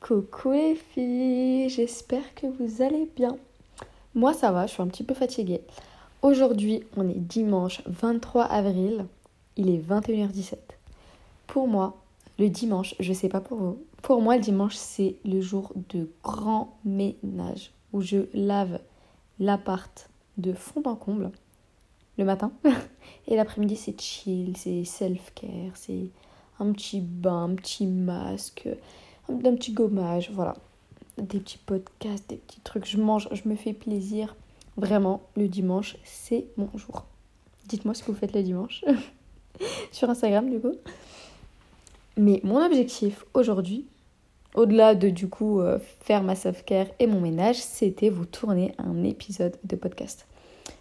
Coucou les filles, j'espère que vous allez bien. Moi ça va, je suis un petit peu fatiguée. Aujourd'hui, on est dimanche 23 avril, il est 21h17. Pour moi, le dimanche, je sais pas pour vous, pour moi le dimanche c'est le jour de grand ménage où je lave l'appart de fond en comble le matin et l'après-midi c'est chill, c'est self-care, c'est un petit bain, un petit masque, un petit gommage, voilà. Des petits podcasts, des petits trucs. Je mange, je me fais plaisir. Vraiment, le dimanche, c'est mon jour. Dites-moi ce que vous faites le dimanche. Sur Instagram, du coup. Mais mon objectif aujourd'hui, au-delà de du coup euh, faire ma self-care et mon ménage, c'était vous tourner un épisode de podcast.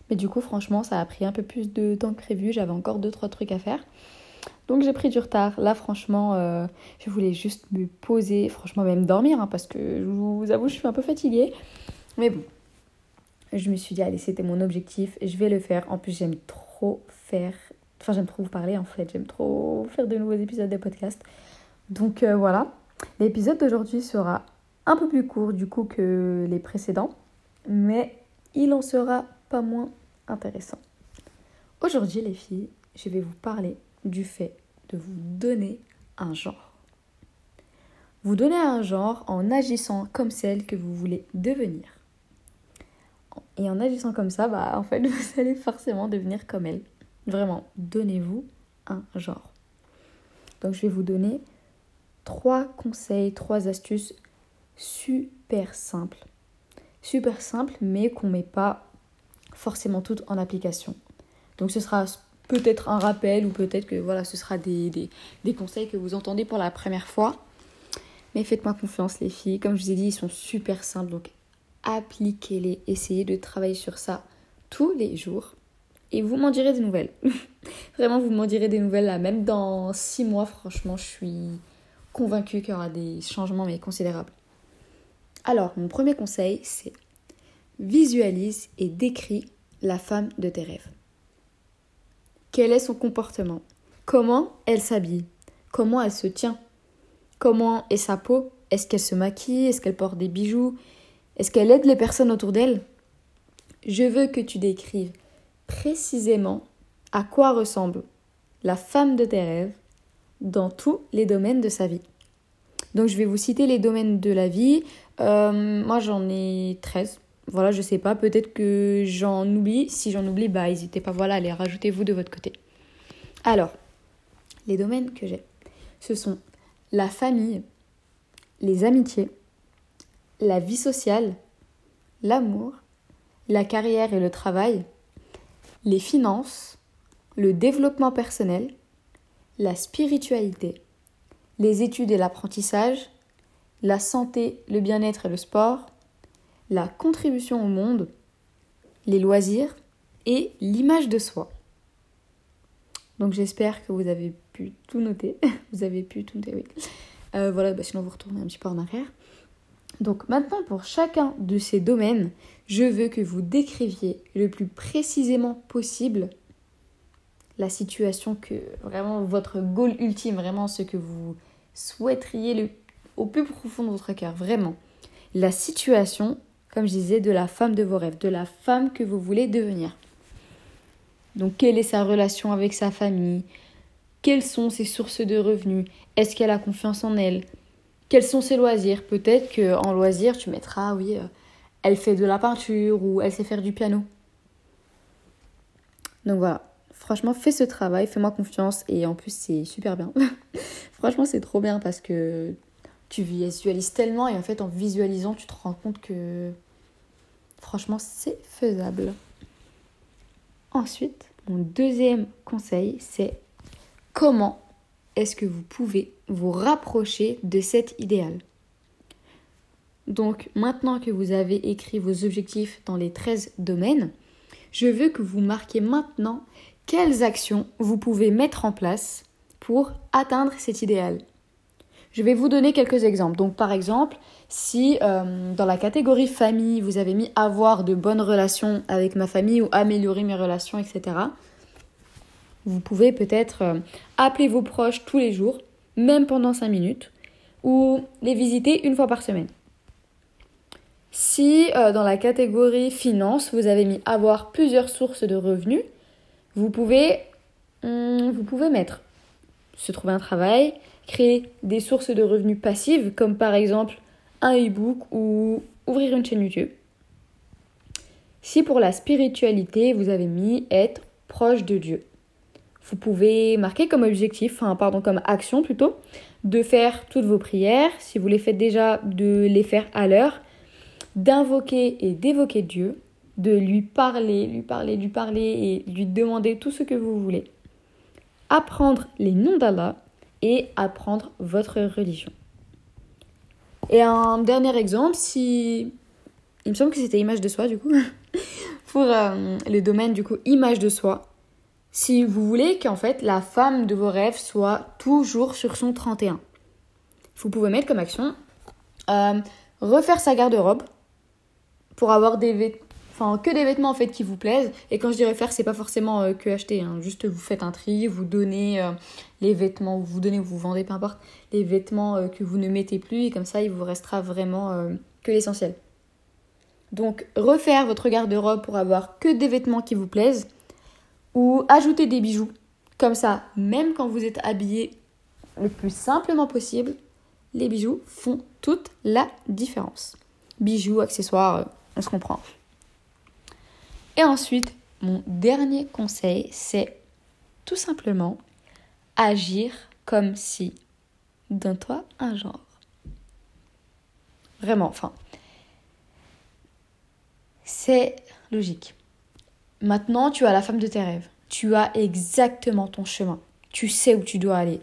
Mais du coup, franchement, ça a pris un peu plus de temps que prévu. J'avais encore 2-3 trucs à faire. Donc j'ai pris du retard. Là, franchement, euh, je voulais juste me poser, franchement, même dormir, hein, parce que je vous avoue, je suis un peu fatiguée. Mais bon, je me suis dit, allez, c'était mon objectif, je vais le faire. En plus, j'aime trop faire, enfin, j'aime trop vous parler en fait, j'aime trop faire de nouveaux épisodes de podcast. Donc euh, voilà, l'épisode d'aujourd'hui sera un peu plus court du coup que les précédents, mais il en sera pas moins intéressant. Aujourd'hui, les filles, je vais vous parler du fait de vous donner un genre. Vous donner un genre en agissant comme celle que vous voulez devenir. Et en agissant comme ça, bah en fait, vous allez forcément devenir comme elle. Vraiment, donnez-vous un genre. Donc je vais vous donner trois conseils, trois astuces super simples. Super simples, mais qu'on ne met pas forcément toutes en application. Donc ce sera peut-être un rappel ou peut-être que voilà, ce sera des, conseils que vous entendez pour la première fois. Mais faites-moi confiance les filles. Comme je vous ai dit, ils sont super simples. Donc appliquez-les. Essayez de travailler sur ça tous les jours. Et vous m'en direz des nouvelles. Vraiment, vous m'en direz des nouvelles là. Même dans six mois, franchement, je suis convaincue qu'il y aura des changements mais considérables. Alors, mon premier conseil, c'est visualise et décris la femme de tes rêves. Quel est son comportement. Comment elle s'habille. Comment elle se tient. Comment est sa peau. Est-ce qu'elle se maquille. Est-ce qu'elle porte des bijoux. Est-ce qu'elle aide les personnes autour d'elle. Je veux que tu décrives précisément à quoi ressemble la femme de tes rêves dans tous les domaines de sa vie. Donc je vais vous citer les domaines de la vie. Euh, moi j'en ai 13 voilà, je sais pas, peut-être que j'en oublie. Si j'en oublie, bah n'hésitez pas voilà, à les rajouter vous de votre côté. Alors, les domaines que j'ai, ce sont la famille, les amitiés, la vie sociale, l'amour, la carrière et le travail, les finances, le développement personnel, la spiritualité, les études et l'apprentissage, la santé, le bien-être et le sport, la contribution au monde, les loisirs et l'image de soi. Donc j'espère que vous avez pu tout noter. vous avez pu tout noter, oui. Euh, voilà, bah, sinon vous retournez un petit peu en arrière. Donc maintenant, pour chacun de ces domaines, je veux que vous décriviez le plus précisément possible la situation que vraiment votre goal ultime, vraiment ce que vous souhaiteriez au plus profond de votre cœur, vraiment. La situation comme je disais, de la femme de vos rêves, de la femme que vous voulez devenir. Donc, quelle est sa relation avec sa famille? Quelles sont ses sources de revenus? Est-ce qu'elle a confiance en elle? Quels sont ses loisirs? Peut-être qu'en loisir, tu mettras, oui, euh, elle fait de la peinture ou elle sait faire du piano. Donc voilà, franchement, fais ce travail, fais-moi confiance et en plus, c'est super bien. franchement, c'est trop bien parce que tu visualises tellement et en fait, en visualisant, tu te rends compte que Franchement, c'est faisable. Ensuite, mon deuxième conseil, c'est comment est-ce que vous pouvez vous rapprocher de cet idéal? Donc maintenant que vous avez écrit vos objectifs dans les 13 domaines, je veux que vous marquiez maintenant quelles actions vous pouvez mettre en place pour atteindre cet idéal. Je vais vous donner quelques exemples. Donc par exemple, si euh, dans la catégorie famille, vous avez mis avoir de bonnes relations avec ma famille ou améliorer mes relations, etc., vous pouvez peut-être euh, appeler vos proches tous les jours, même pendant 5 minutes, ou les visiter une fois par semaine. Si euh, dans la catégorie finance, vous avez mis avoir plusieurs sources de revenus, vous pouvez, vous pouvez mettre se trouver un travail, créer des sources de revenus passives comme par exemple un e-book ou ouvrir une chaîne YouTube. Si pour la spiritualité, vous avez mis être proche de Dieu. Vous pouvez marquer comme objectif, enfin pardon, comme action plutôt, de faire toutes vos prières, si vous les faites déjà, de les faire à l'heure, d'invoquer et d'évoquer Dieu, de lui parler, lui parler, lui parler et lui demander tout ce que vous voulez. Apprendre les noms d'Allah et apprendre votre religion. Et un dernier exemple, si... Il me semble que c'était image de soi du coup. Pour euh, le domaine du coup image de soi. Si vous voulez qu'en fait la femme de vos rêves soit toujours sur son 31. Vous pouvez mettre comme action euh, refaire sa garde-robe pour avoir des vêtements enfin que des vêtements en fait qui vous plaisent et quand je dis refaire c'est pas forcément euh, que acheter hein. juste vous faites un tri vous donnez les vêtements vous donnez ou vous vendez peu importe les vêtements que vous ne mettez plus et comme ça il vous restera vraiment que l'essentiel donc refaire votre garde-robe pour avoir que des vêtements qui vous plaisent ou ajouter des bijoux. Comme ça, même quand vous êtes habillé le plus simplement possible, les bijoux font toute la différence. Bijoux, accessoires, euh, on se comprend. Et ensuite, mon dernier conseil, c'est tout simplement agir comme si donne-toi un genre. Vraiment, enfin, c'est logique. Maintenant, tu as la femme de tes rêves. Tu as exactement ton chemin. Tu sais où tu dois aller.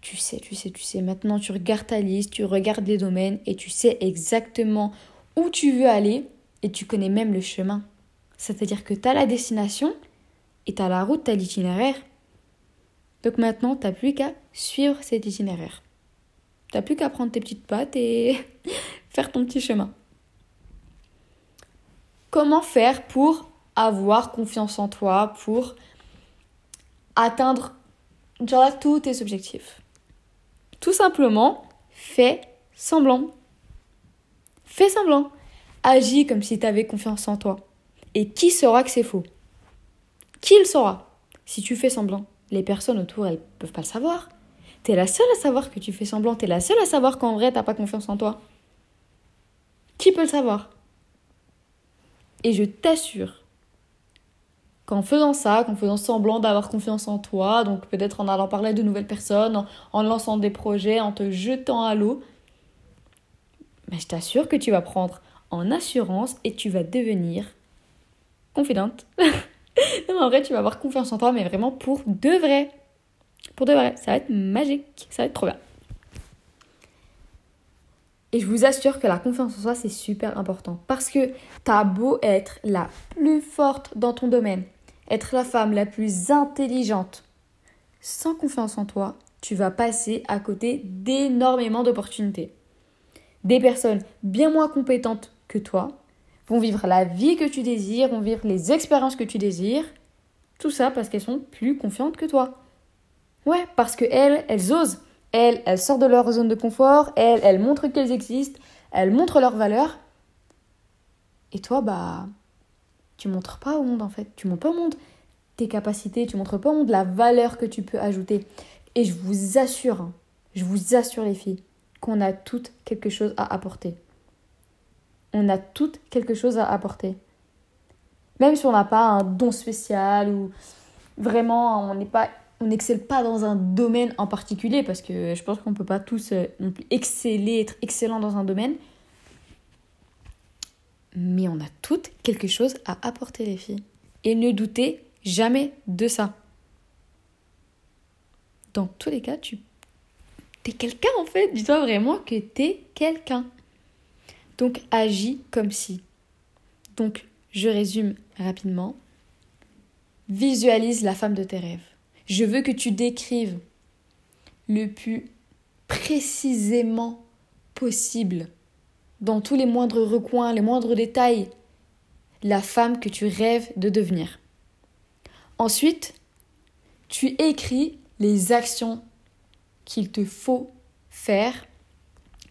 Tu sais, tu sais, tu sais. Maintenant, tu regardes ta liste, tu regardes les domaines et tu sais exactement où tu veux aller et tu connais même le chemin. C'est-à-dire que tu as la destination et tu as la route, tu as l'itinéraire. Donc maintenant, tu plus qu'à suivre cet itinéraire. Tu plus qu'à prendre tes petites pattes et faire ton petit chemin. Comment faire pour avoir confiance en toi, pour atteindre genre, tous tes objectifs? Tout simplement, fais semblant. Fais semblant. Agis comme si tu avais confiance en toi. Et qui saura que c'est faux? Qui le saura? Si tu fais semblant, les personnes autour, elles peuvent pas le savoir. T'es la seule à savoir que tu fais semblant. T'es la seule à savoir qu'en vrai, t'as pas confiance en toi. Qui peut le savoir? Et je t'assure qu'en faisant ça, qu'en faisant semblant d'avoir confiance en toi, donc peut-être en allant parler de nouvelles personnes, en, lançant des projets, en te jetant à l'eau, mais je t'assure que tu vas prendre en assurance et tu vas devenir confidente. non, en vrai, tu vas avoir confiance en toi, mais vraiment pour de vrai. Pour de vrai, ça va être magique, ça va être trop bien. Et je vous assure que la confiance en soi, c'est super important. Parce que t'as beau être la plus forte dans ton domaine, être la femme la plus intelligente, sans confiance en toi, tu vas passer à côté d'énormément d'opportunités. Des personnes bien moins compétentes que toi vont vivre la vie que tu désires, vont vivre les expériences que tu désires. Tout ça parce qu'elles sont plus confiantes que toi. Ouais, parce qu'elles, elles osent. Elles, elles sortent de leur zone de confort, elles, elles montrent qu'elles existent, elles montrent leur valeur. Et toi, bah, tu montres pas au monde en fait. Tu montres pas au monde tes capacités, tu montres pas au monde la valeur que tu peux ajouter. Et je vous assure, hein, je vous assure les filles, qu'on a toutes quelque chose à apporter. On a toutes quelque chose à apporter. Même si on n'a pas un don spécial ou vraiment on n'est pas on n'excelle pas dans un domaine en particulier parce que je pense qu'on peut pas tous euh, exceller, être excellent dans un domaine. Mais on a toutes quelque chose à apporter les filles. Et ne doutez jamais de ça. Dans tous les cas, tu es quelqu'un en fait. Dis-toi vraiment que tu es quelqu'un. Donc agis comme si. Donc je résume rapidement. Visualise la femme de tes rêves. Je veux que tu décrives le plus précisément possible, dans tous les moindres recoins, les moindres détails, la femme que tu rêves de devenir. Ensuite, tu écris les actions qu'il te faut faire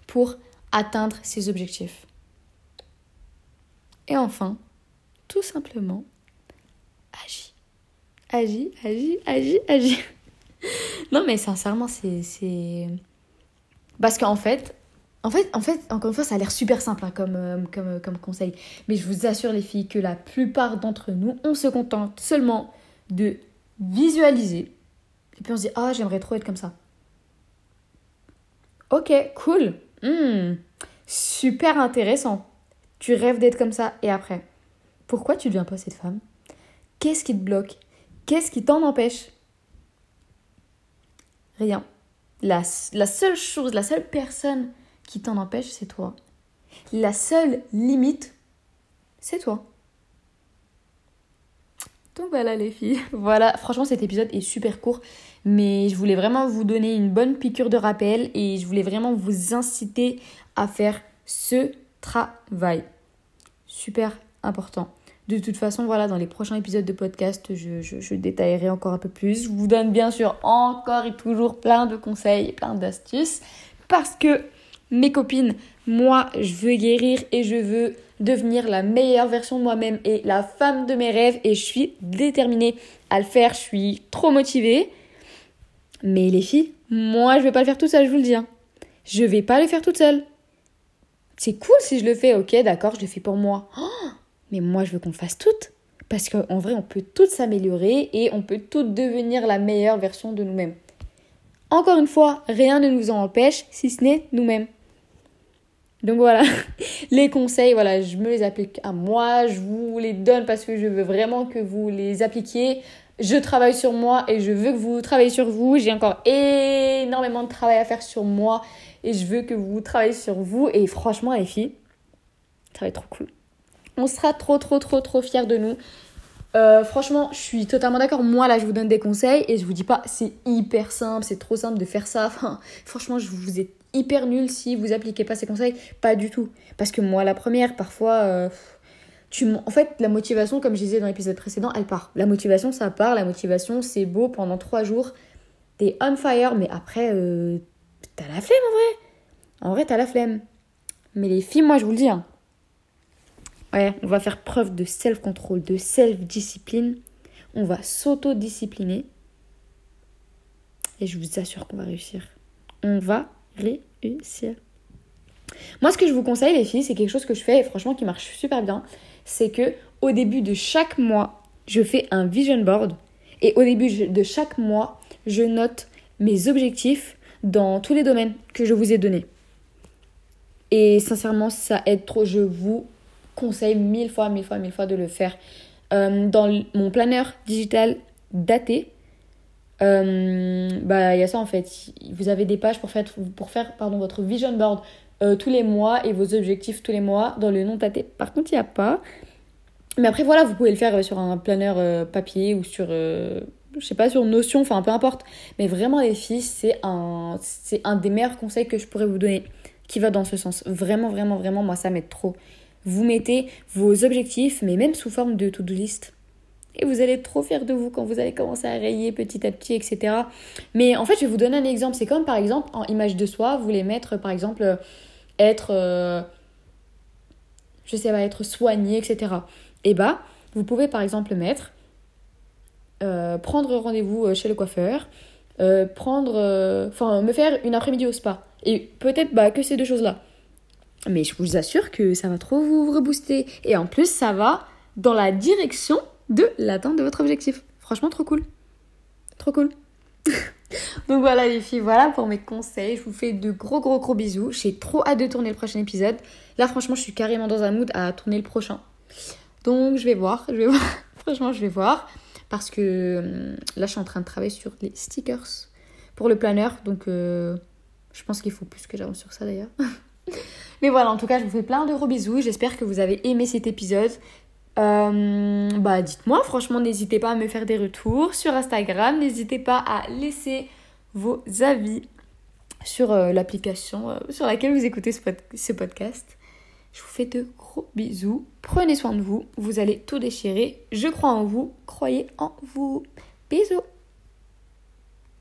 pour atteindre ses objectifs. Et enfin, tout simplement, agis. Agis, agis, agis, agis. non mais sincèrement, c'est... Parce qu'en fait, en fait, en fait, encore une fois, ça a l'air super simple hein, comme, euh, euh, comme conseil. Mais je vous assure, les filles, que la plupart d'entre nous, on se contente seulement de visualiser. Et puis on se dit, ah, j'aimerais trop être comme ça. Ok, cool. Hmm, super intéressant. Tu rêves d'être comme ça. Et après, pourquoi tu ne deviens pas cette femme? Qu'est-ce qui te bloque? Qu'est-ce qui t'en empêche? Rien. La seule chose, la seule personne qui t'en empêche, c'est toi. La seule limite, c'est toi. Donc voilà les filles. Voilà, franchement cet épisode est super court, mais je voulais vraiment vous donner une bonne piqûre de rappel et je voulais vraiment vous inciter à faire ce travail. Super important. De toute façon, voilà, dans les prochains épisodes de podcast, je, détaillerai encore un peu plus. Je vous donne bien sûr encore et toujours plein de conseils, plein d'astuces, parce que mes copines, moi, je veux guérir et je veux devenir la meilleure version de moi-même et la femme de mes rêves et je suis déterminée à le faire, je suis trop motivée. Mais les filles, moi, je vais pas le faire toute seule, je vous le dis. Hein. Je vais pas le faire toute seule. C'est cool si je le fais, ok, d'accord, je le fais pour moi. Oh, mais moi, je veux qu'on le fasse toutes. Parce qu'en vrai, on peut toutes s'améliorer et on peut toutes devenir la meilleure version de nous-mêmes. Encore une fois, rien ne nous en empêche si ce n'est nous-mêmes. Donc voilà, les conseils, voilà, je me les applique à moi, je vous les donne parce que je veux vraiment que vous les appliquiez. Je travaille sur moi et je veux que vous travaillez sur vous. J'ai encore énormément de travail à faire sur moi et je veux que vous travaillez sur vous. Et franchement, les filles, ça va être trop cool. On sera trop, trop, trop, trop fiers de nous. Euh, franchement, je suis totalement d'accord. Moi, là, je vous donne des conseils et je vous dis pas c'est hyper simple, c'est trop simple de faire ça. Franchement, je vous ai hyper nul si vous appliquez pas ces conseils. Pas du tout. Parce que moi, la première, parfois, euh, tu en fait, la motivation, comme je disais dans l'épisode précédent, elle part. La motivation, ça part. La motivation, c'est beau pendant trois jours. T'es on fire, mais après, euh, t'as la flemme en vrai. En vrai, t'as la flemme. Mais les filles, moi, je vous le dis, hein. ouais, on va faire preuve de self-control, de self-discipline. On va s'auto-discipliner. Et je vous assure qu'on va réussir. On va réussir. Moi, ce que je vous conseille, les filles, c'est quelque chose que je fais et franchement qui marche super bien. C'est que au début de chaque mois, je fais un vision board et au début de chaque mois, je note mes objectifs dans tous les domaines que je vous ai donnés. Et sincèrement, ça aide trop. Je vous conseille mille fois, mille fois, mille fois de le faire. Euh, dans mon planeur digital daté, euh, bah, il y a ça en fait. Vous avez des pages pour faire, pour faire pardon, votre vision board euh, tous les mois et vos objectifs tous les mois dans le non tâté. Par contre, il n'y a pas. Mais après, voilà, vous pouvez le faire euh, sur un planeur papier ou sur, je sais pas, sur Notion, enfin peu importe. Mais vraiment, les filles, c'est un, c'est un des meilleurs conseils que je pourrais vous donner qui va dans ce sens. Vraiment, vraiment, vraiment, moi, ça m'aide trop. Vous mettez vos objectifs, mais même sous forme de to-do list et vous allez être trop fier de vous quand vous allez commencer à rayer petit à petit, etc. Mais en fait, je vais vous donner un exemple. C'est comme par exemple en image de soi, vous voulez mettre par exemple être, euh, je sais pas, être soigné, etc. Et bah, vous pouvez par exemple mettre euh, prendre rendez-vous euh, chez le coiffeur, prendre, enfin, me faire une après-midi au spa. Et peut-être bah, que ces deux choses-là. Mais je vous assure que ça va trop vous rebooster. Et en plus, ça va dans la direction de l'atteinte de votre objectif. Franchement, trop cool. Trop cool. Donc voilà les filles, voilà pour mes conseils. Je vous fais de gros gros gros bisous. J'ai trop hâte de tourner le prochain épisode. Là franchement je suis carrément dans un mood à tourner le prochain. Donc je vais voir, je vais voir. franchement je vais voir. Parce que hum, là je suis en train de travailler sur les stickers pour le planeur. Donc euh, je pense qu'il faut plus que j'avance sur ça d'ailleurs. Mais voilà, en tout cas, je vous fais plein de gros bisous. J'espère que vous avez aimé cet épisode. Euh, bah dites-moi, franchement, n'hésitez pas à me faire des retours sur Instagram, n'hésitez pas à laisser vos avis sur euh, l'application euh, sur laquelle vous écoutez ce, podcast. Je vous fais de gros bisous, prenez soin de vous, vous allez tout déchirer, je crois en vous, croyez en vous. Bisous